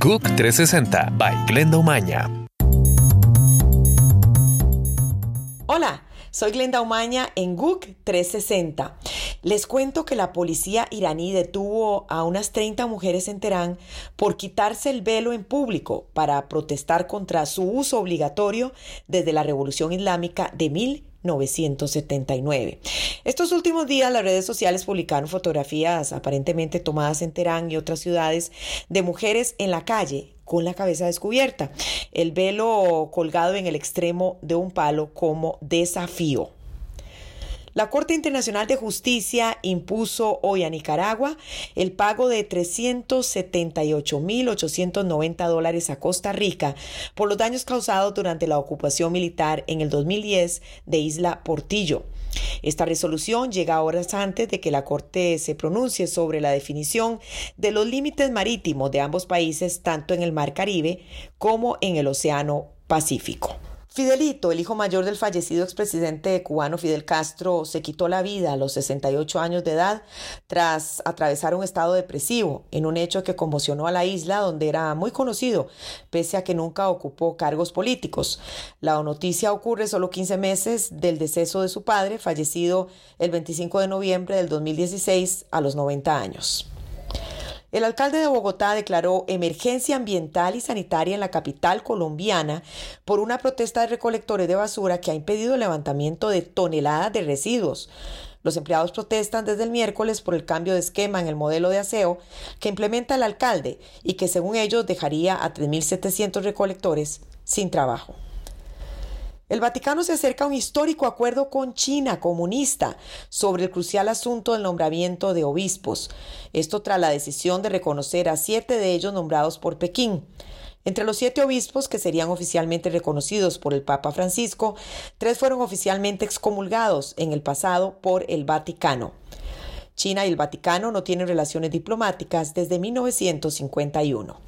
GUC 360 by Glenda Umaña. Hola, soy Glenda Umaña en GUC 360. Les cuento que la policía iraní detuvo a unas 30 mujeres en Teherán por quitarse el velo en público para protestar contra su uso obligatorio desde la Revolución Islámica de 1979. Estos últimos días las redes sociales publicaron fotografías aparentemente tomadas en Teherán y otras ciudades de mujeres en la calle con la cabeza descubierta, el velo colgado en el extremo de un palo como desafío. La Corte Internacional de Justicia impuso hoy a Nicaragua el pago de 378.890 dólares a Costa Rica por los daños causados durante la ocupación militar en el 2010 de Isla Portillo. Esta resolución llega horas antes de que la Corte se pronuncie sobre la definición de los límites marítimos de ambos países, tanto en el Mar Caribe como en el Océano Pacífico. Fidelito, el hijo mayor del fallecido expresidente cubano Fidel Castro, se quitó la vida a los 68 años de edad tras atravesar un estado depresivo, en un hecho que conmocionó a la isla donde era muy conocido, pese a que nunca ocupó cargos políticos. La noticia ocurre solo 15 meses del deceso de su padre, fallecido el 25 de noviembre del 2016 a los 90 años. El alcalde de Bogotá declaró emergencia ambiental y sanitaria en la capital colombiana por una protesta de recolectores de basura que ha impedido el levantamiento de toneladas de residuos. Los empleados protestan desde el miércoles por el cambio de esquema en el modelo de aseo que implementa el alcalde y que según ellos dejaría a 3.700 recolectores sin trabajo. El Vaticano se acerca a un histórico acuerdo con China comunista sobre el crucial asunto del nombramiento de obispos. Esto tras la decisión de reconocer a siete de ellos nombrados por Pekín. Entre los siete obispos que serían oficialmente reconocidos por el Papa Francisco, tres fueron oficialmente excomulgados en el pasado por el Vaticano. China y el Vaticano no tienen relaciones diplomáticas desde 1951.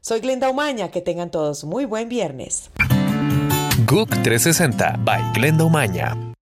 Soy Glenda Umaña, que tengan todos muy buen viernes. GUC 360 by Glenda Umaña.